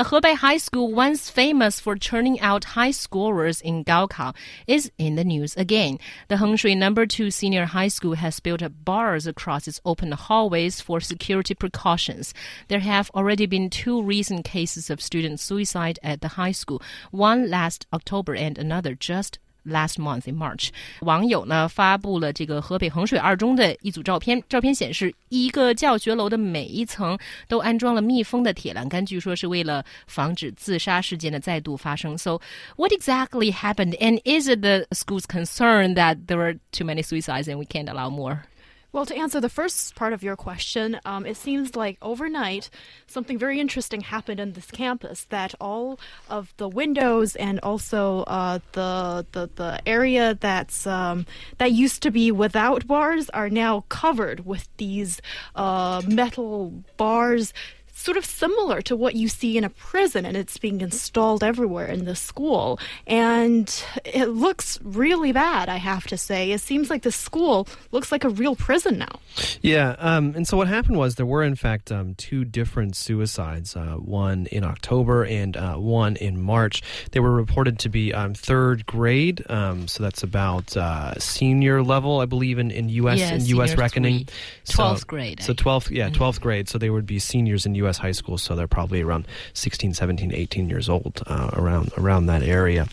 A Hebei high school, once famous for churning out high scorers in Gaokao, is in the news again. The Hengshui Number Two Senior High School has built up bars across its open hallways for security precautions. There have already been two recent cases of student suicide at the high school, one last October and another just Last month in March，网友呢发布了这个河北衡水二中的一组照片。照片显示，一个教学楼的每一层都安装了密封的铁栏杆，据说是为了防止自杀事件的再度发生。So, what exactly happened? And is it the school's concern that there were too many suicides and we can't allow more? Well, to answer the first part of your question, um, it seems like overnight something very interesting happened on this campus. That all of the windows and also uh, the, the the area that's um, that used to be without bars are now covered with these uh, metal bars sort of similar to what you see in a prison, and it's being installed everywhere in the school. And it looks really bad, I have to say. It seems like the school looks like a real prison now. Yeah, um, and so what happened was there were, in fact, um, two different suicides uh, one in October and uh, one in March. They were reported to be um, third grade, um, so that's about uh, senior level, I believe, in, in U.S. Yeah, in U.S. reckoning. Twelfth grade. So 12th, yeah, 12th mm-hmm. grade. So they would be seniors in U.S. U.S. high school, so they're probably around 16, 17, 18 years old, uh, around around that area.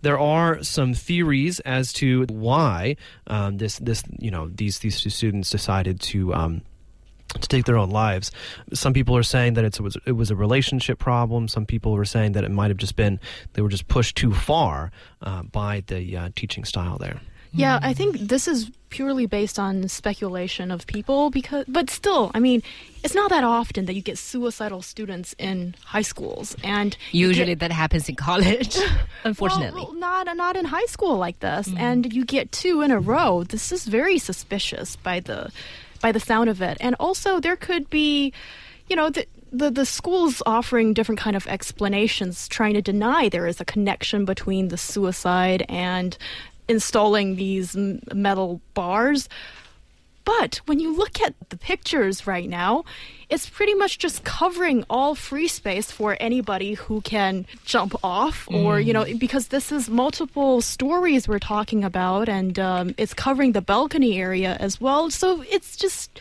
There are some theories as to why um, this this you know these these two students decided to. Um, to take their own lives. Some people are saying that it was it was a relationship problem. Some people were saying that it might have just been they were just pushed too far uh, by the uh, teaching style there. Yeah, I think this is purely based on speculation of people because but still, I mean, it's not that often that you get suicidal students in high schools and usually get, that happens in college, unfortunately. Well, not not in high school like this mm. and you get two in a row. This is very suspicious by the by the sound of it. And also there could be you know, the, the the school's offering different kind of explanations trying to deny there is a connection between the suicide and installing these metal bars. But when you look at the pictures right now, it's pretty much just covering all free space for anybody who can jump off, or, mm. you know, mm. because this is multiple stories we're talking about, and um, it's covering the balcony area as well. So it's just,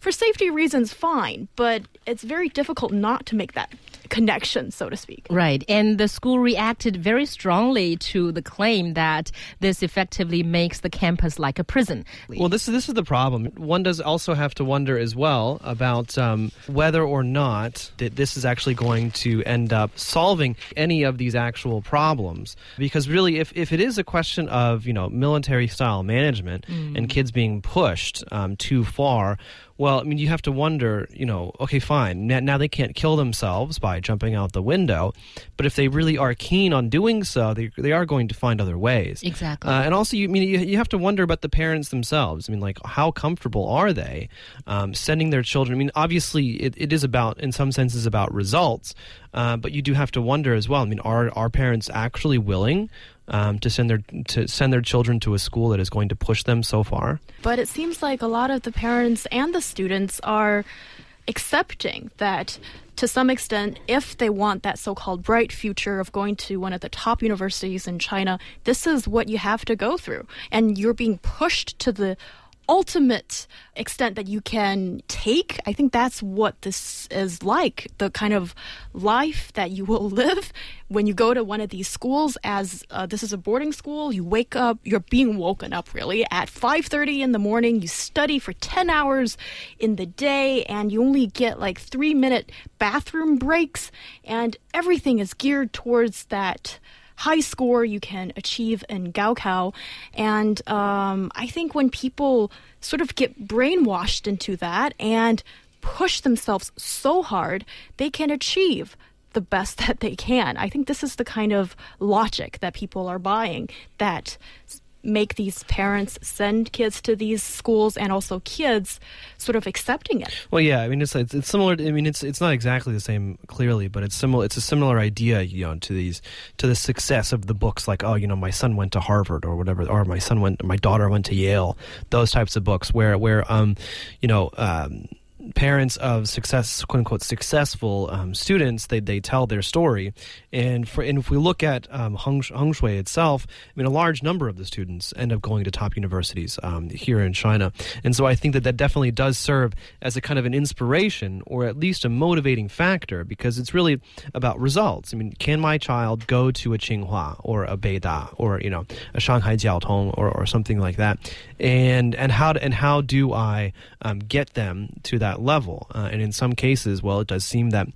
for safety reasons, fine, but it's very difficult not to make that connection, so to speak. Right. And the school reacted very strongly to the claim that this effectively makes the campus like a prison. Well, this is, this is the problem. One does also have to wonder as well about um, whether or not that this is actually going to end up solving any of these actual problems. Because really, if, if it is a question of, you know, military style management mm. and kids being pushed um, too far, well, I mean, you have to wonder, you know, okay, fine. Now they can't kill themselves by jumping out the window, but if they really are keen on doing so, they, they are going to find other ways. Exactly. Uh, and also, you I mean you, you have to wonder about the parents themselves. I mean, like, how comfortable are they um, sending their children? I mean, obviously, it, it is about, in some senses, about results, uh, but you do have to wonder as well. I mean, are are parents actually willing um, to send their to send their children to a school that is going to push them so far. But it seems like a lot of the parents and the students are accepting that to some extent, if they want that so called bright future of going to one of the top universities in China, this is what you have to go through. And you're being pushed to the ultimate extent that you can take. I think that's what this is like the kind of life that you will live when you go to one of these schools. As uh, this is a boarding school, you wake up, you're being woken up really at 5:30 in the morning. You study for 10 hours in the day, and you only get like three minute bathroom breaks, and everything is geared towards that high score you can achieve in Gaokao. And um, I think when people sort of get brainwashed into that and push themselves so hard, they can achieve the best that they can. I think this is the kind of logic that people are buying that make these parents send kids to these schools and also kids sort of accepting it. Well, yeah, I mean it's it's, it's similar. I mean it's it's not exactly the same clearly, but it's similar. It's a similar idea, you know, to these to the success of the books like oh, you know, my son went to Harvard or whatever, or my son went, my daughter went to Yale. Those types of books where where um, you know. Um, parents of success, quote unquote, successful um, students, they, they tell their story. And for and if we look at um, Shui itself, I mean, a large number of the students end up going to top universities um, here in China. And so I think that that definitely does serve as a kind of an inspiration or at least a motivating factor because it's really about results. I mean, can my child go to a Tsinghua or a Beida or, you know, a Shanghai Jiaotong or, or something like that? And, and, how, and how do I um, get them to that level. Uh, and in some cases, well, it does seem that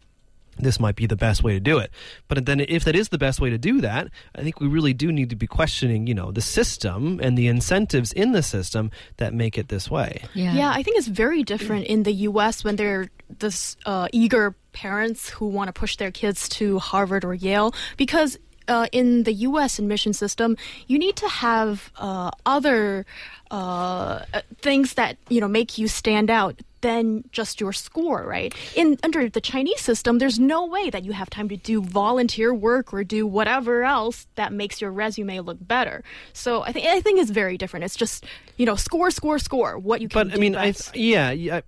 this might be the best way to do it. But then if that is the best way to do that, I think we really do need to be questioning, you know, the system and the incentives in the system that make it this way. Yeah, yeah I think it's very different in the US when they're this uh, eager parents who want to push their kids to Harvard or Yale because uh, in the U.S. admission system, you need to have uh, other uh, things that you know make you stand out than just your score, right? In under the Chinese system, there's no way that you have time to do volunteer work or do whatever else that makes your resume look better. So I think I think it's very different. It's just you know score, score, score. What you can. But I mean, I, yeah, yeah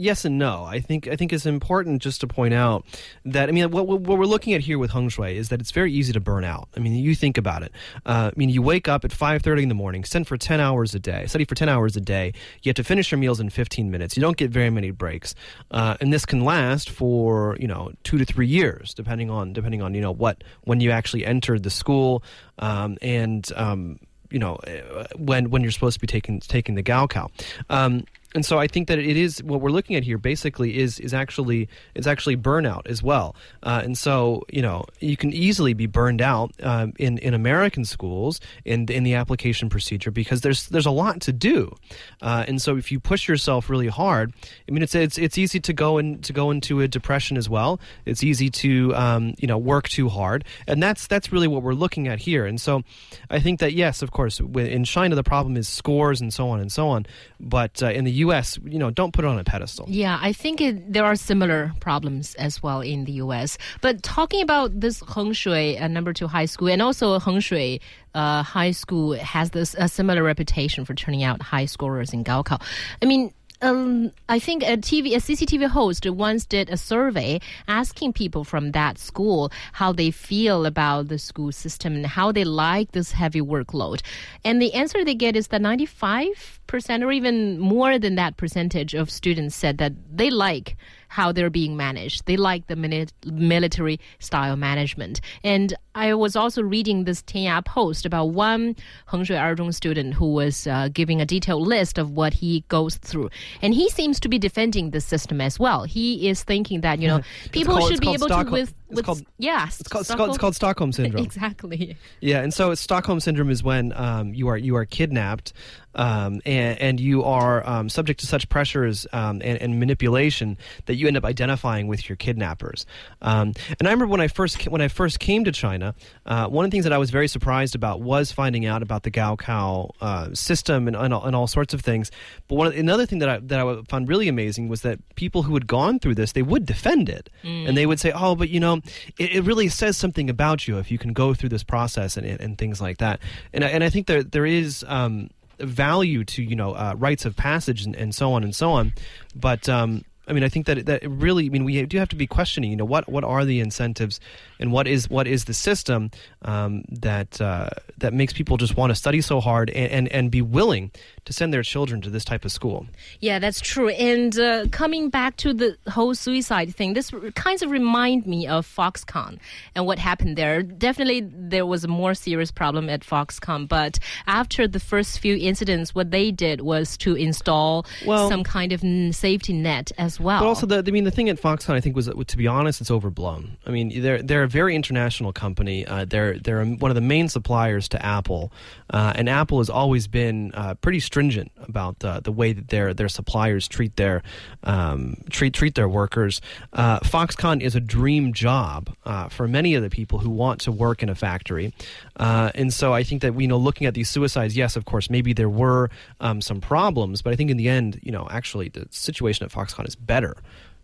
yes and no. I think I think it's important just to point out that I mean what, what we're looking at here with Heng Shui is that it's very easy to burn out. I mean, you think about it. Uh, I mean, you wake up at five thirty in the morning, study for ten hours a day, study for ten hours a day. You have to finish your meals in fifteen minutes. You don't get very many breaks, uh, and this can last for you know two to three years, depending on depending on you know what when you actually entered the school um, and. Um, you know, uh, when when you're supposed to be taking taking the Gaokao. Um, and so I think that it is what we're looking at here basically is is actually is actually burnout as well. Uh, and so you know you can easily be burned out um, in in American schools in in the application procedure because there's there's a lot to do. Uh, and so if you push yourself really hard, I mean it's it's it's easy to go and to go into a depression as well. It's easy to um, you know work too hard, and that's that's really what we're looking at here. And so I think that yes, of course, in China the problem is scores and so on and so on, but uh, in the U.S., you know, don't put it on a pedestal. Yeah, I think it, there are similar problems as well in the U.S. But talking about this Heng Shui uh, number two high school, and also Heng Shui uh, high school has this a similar reputation for turning out high scorers in Gaokao. I mean, um, I think a TV, a CCTV host once did a survey asking people from that school how they feel about the school system and how they like this heavy workload. And the answer they get is that 95% or even more than that percentage of students said that they like how they're being managed. They like the military style management. And I was also reading this Tianya post about one Heng Shui Erzhong student who was uh, giving a detailed list of what he goes through. And he seems to be defending the system as well. He is thinking that, you know, people called, should be able to with, with called, yes, it's called, it's called, it's called Stockholm syndrome. Exactly. Yeah, and so Stockholm syndrome is when um, you are you are kidnapped um, and, and, you are um, subject to such pressures um, and, and, manipulation that you end up identifying with your kidnappers. Um, and I remember when I first when I first came to China, uh, one of the things that I was very surprised about was finding out about the Gaokao uh, system and, and, and, all sorts of things. But one another thing that I that I found really amazing was that people who had gone through this they would defend it mm. and they would say, "Oh, but you know, it, it, really says something about you if you can go through this process and, and, things like that." And I, and I think there there is. Um, value to you know uh, rites of passage and, and, so on and so on. But um, I mean, I think that that really, I mean, we do have to be questioning. You know, what what are the incentives, and what is what is the system um, that uh, that makes people just want to study so hard and, and, and be willing to send their children to this type of school? Yeah, that's true. And uh, coming back to the whole suicide thing, this kind of remind me of Foxconn and what happened there. Definitely, there was a more serious problem at Foxconn, but after the first few incidents, what they did was to install well, some kind of safety net as well. But also, the, I mean, the thing at Foxconn, I think, was to be honest, it's overblown. I mean, they're they're a very international company. Uh, they're they're one of the main suppliers to Apple, uh, and Apple has always been uh, pretty stringent about uh, the way that their their suppliers treat their um, treat treat their workers. Uh, Foxconn is a dream job uh, for many of the people who want to work in a factory, and so I think that we you know looking at these suicides, yes, of course, maybe there were um, some problems, but I think in the end, you know, actually the situation at Foxconn is better.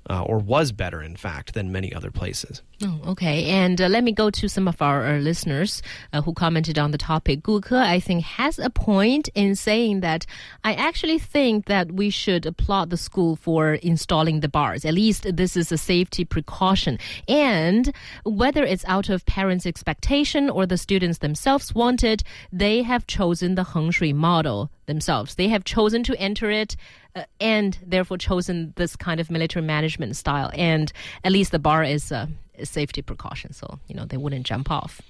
Uh, or was better, in fact, than many other places. Oh, okay. And uh, let me go to some of our, listeners uh, who commented on the topic. Gu I think, has a point in saying that I actually think that we should applaud the school for installing the bars. At least this is a safety precaution. And whether it's out of parents' expectation or the students themselves wanted, they have chosen the Heng Shui model themselves. They have chosen to enter it uh, and therefore chosen this kind of military management style. And at least the bar is a, a safety precaution, so you know they wouldn't jump off.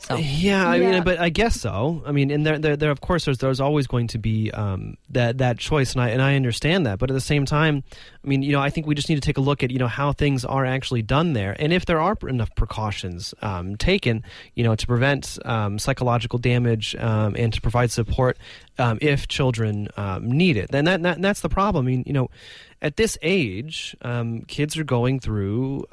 So yeah, I Yeah. mean, but I guess so. I mean, and there, there, there of course, there's, there's always going to be um, that that choice, and I and I understand that. But at the same time, I mean, you know, I think we just need to take a look at you know how things are actually done there, and if there are enough precautions um, taken, you know, to prevent um, psychological damage um, and to provide support um, if children um, need it. Then that, that that's the problem. I mean, you know, at this age, um, kids are going through.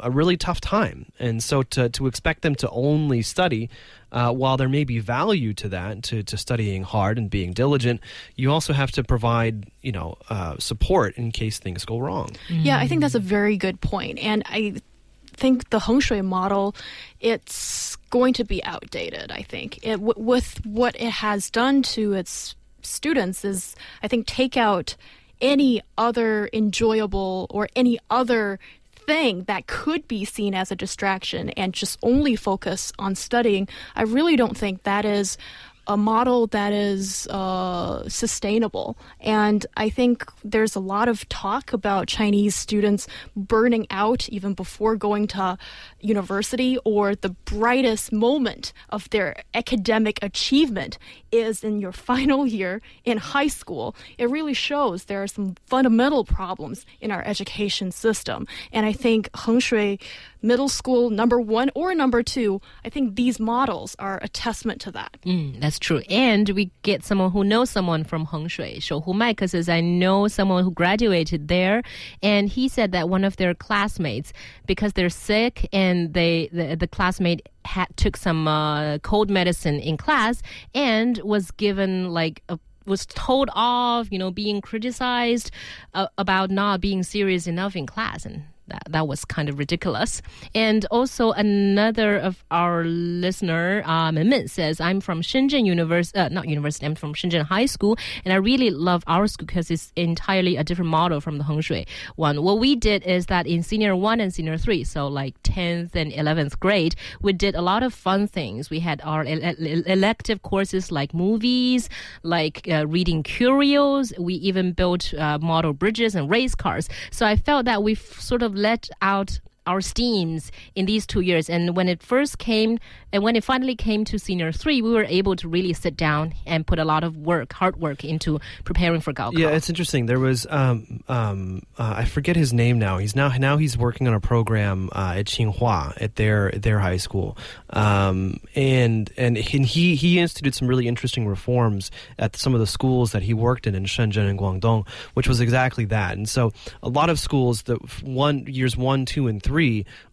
A really tough time. And so to, to expect them to only study, uh, while there may be value to that, to, to studying hard and being diligent, you also have to provide, you know, uh, support in case things go wrong. Yeah, I think that's a very good point. And I think the Heng Shui model, it's going to be outdated, I think. It, w- with what it has done to its students is, I think, take out any other enjoyable or any other thing that could be seen as a distraction and just only focus on studying. I really don't think that is a model that is uh, sustainable. And I think there's a lot of talk about Chinese students burning out even before going to university, or the brightest moment of their academic achievement is in your final year in high school. It really shows there are some fundamental problems in our education system. And I think Heng Shui Middle School, number one or number two, I think these models are a testament to that. Mm, that's true. And we get someone who knows someone from Heng Shui. Shou Hu Maika says, I know someone who graduated there. And he said that one of their classmates, because they're sick and they the, the classmate had, took some uh, cold medicine in class and was given like a was told off, you know, being criticized uh, about not being serious enough in class, and that, that was kind of ridiculous. And also another of our listener, uh, Men, says, I'm from Shenzhen University, uh, not university, I'm from Shenzhen High School, and I really love our school because it's entirely a different model from the Heng Shui one. What we did is that in senior one and senior three, so like 10th and 11th grade, we did a lot of fun things. We had our ele- ele- elective courses like movies, like uh, reading curios. We even built uh, model bridges and race cars. So I felt that we sort of let out our steams in these two years. And when it first came, and when it finally came to senior three, we were able to really sit down and put a lot of work, hard work, into preparing for Gaokao. Yeah, it's interesting. There was um, um, uh, I forget his name now. He's now now he's working on a program uh, at Tsinghua at their their high school, um, and and he he instituted some really interesting reforms at some of the schools that he worked in in Shenzhen and Guangdong, which was exactly that. And so a lot of schools that one years one, two, and three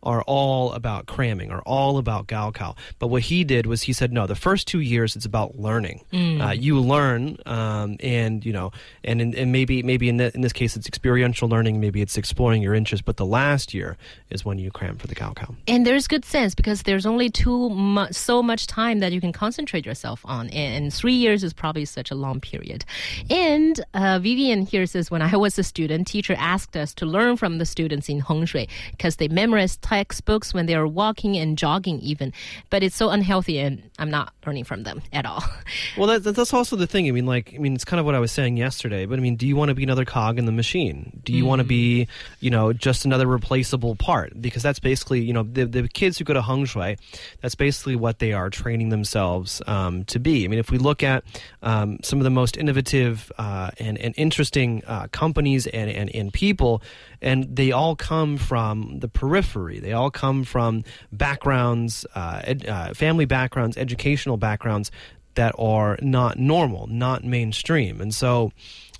are all about cramming, are all about Gaokao. But what he did was he said, no, the first two years it's about learning. Uh, you learn, um, and you know, and in, and maybe maybe in, the, in this case it's experiential learning, maybe it's exploring your interests. But the last year is when you cram for the Gaokao. And there's good sense because there's only too much, so much time that you can concentrate yourself on, and three years is probably such a long period. And uh, Vivian here says, when I was a student, teacher asked us to learn from the students in Heng Shui because they They memorize textbooks when they are walking and jogging, even. But it's so unhealthy, and I'm not learning from them at all. Well, that, that's also the thing. I mean, like, I mean, it's kind of what I was saying yesterday. But I mean, do you want to be another cog in the machine? Do you want to be, you know, just another replaceable part? Because that's basically, you know, the, the kids who go to Heng Shui, that's basically what they are training themselves um, to be. I mean, if we look at um, some of the most innovative uh, and, and interesting uh, companies and, and, and people, and they all come from the periphery. They all come from backgrounds, uh, ed, uh, family backgrounds, educational backgrounds that are not normal, not mainstream. And so,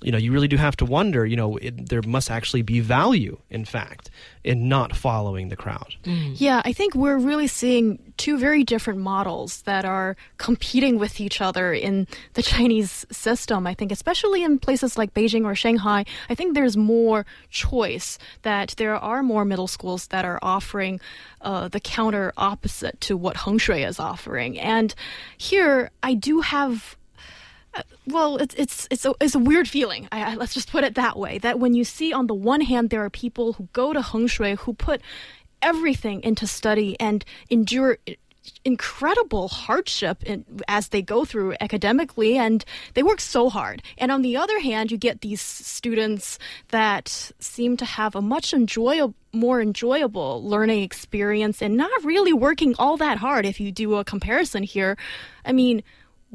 you know, you really do have to wonder, you know, it, there must actually be value, in fact, in not following the crowd. Yeah, I think we're really seeing two very different models that are competing with each other in the Chinese system. I think, especially in places like Beijing or Shanghai, I think there's more choice, that there are more middle schools that are offering uh, the counter opposite to what Heng Shui is offering. And here, I do have well, it's it's it's a, it's a weird feeling. I, I, let's just put it that way. That when you see on the one hand there are people who go to Heng Shui who put everything into study and endure incredible hardship in, as they go through academically and they work so hard and on the other hand you get these students that seem to have a much enjoyable more enjoyable learning experience and not really working all that hard if you do a comparison here i mean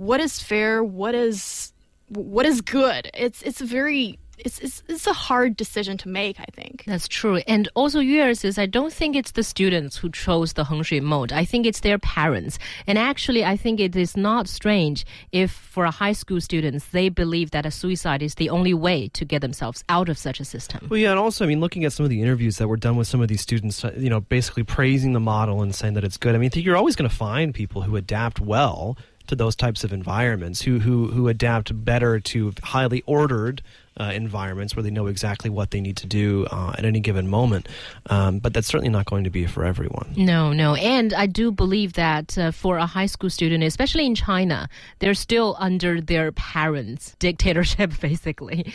what is fair what is what is good it's it's very it's, it's, it's a hard decision to make, I think. That's true. And also, yours is I don't think it's the students who chose the Heng Shui mode. I think it's their parents. And actually, I think it is not strange if for a high school students, they believe that a suicide is the only way to get themselves out of such a system. Well, yeah, and also, I mean, looking at some of the interviews that were done with some of these students, uh, you know, basically praising the model and saying that it's good. I mean, I think you're always going to find people who adapt well to those types of environments, who who who adapt better to highly ordered uh, environments where they know exactly what they need to do uh, at any given moment. Um, but that's certainly not going to be for everyone. No, no. And I do believe that uh, for a high school student, especially in China, they're still under their parents' dictatorship, basically.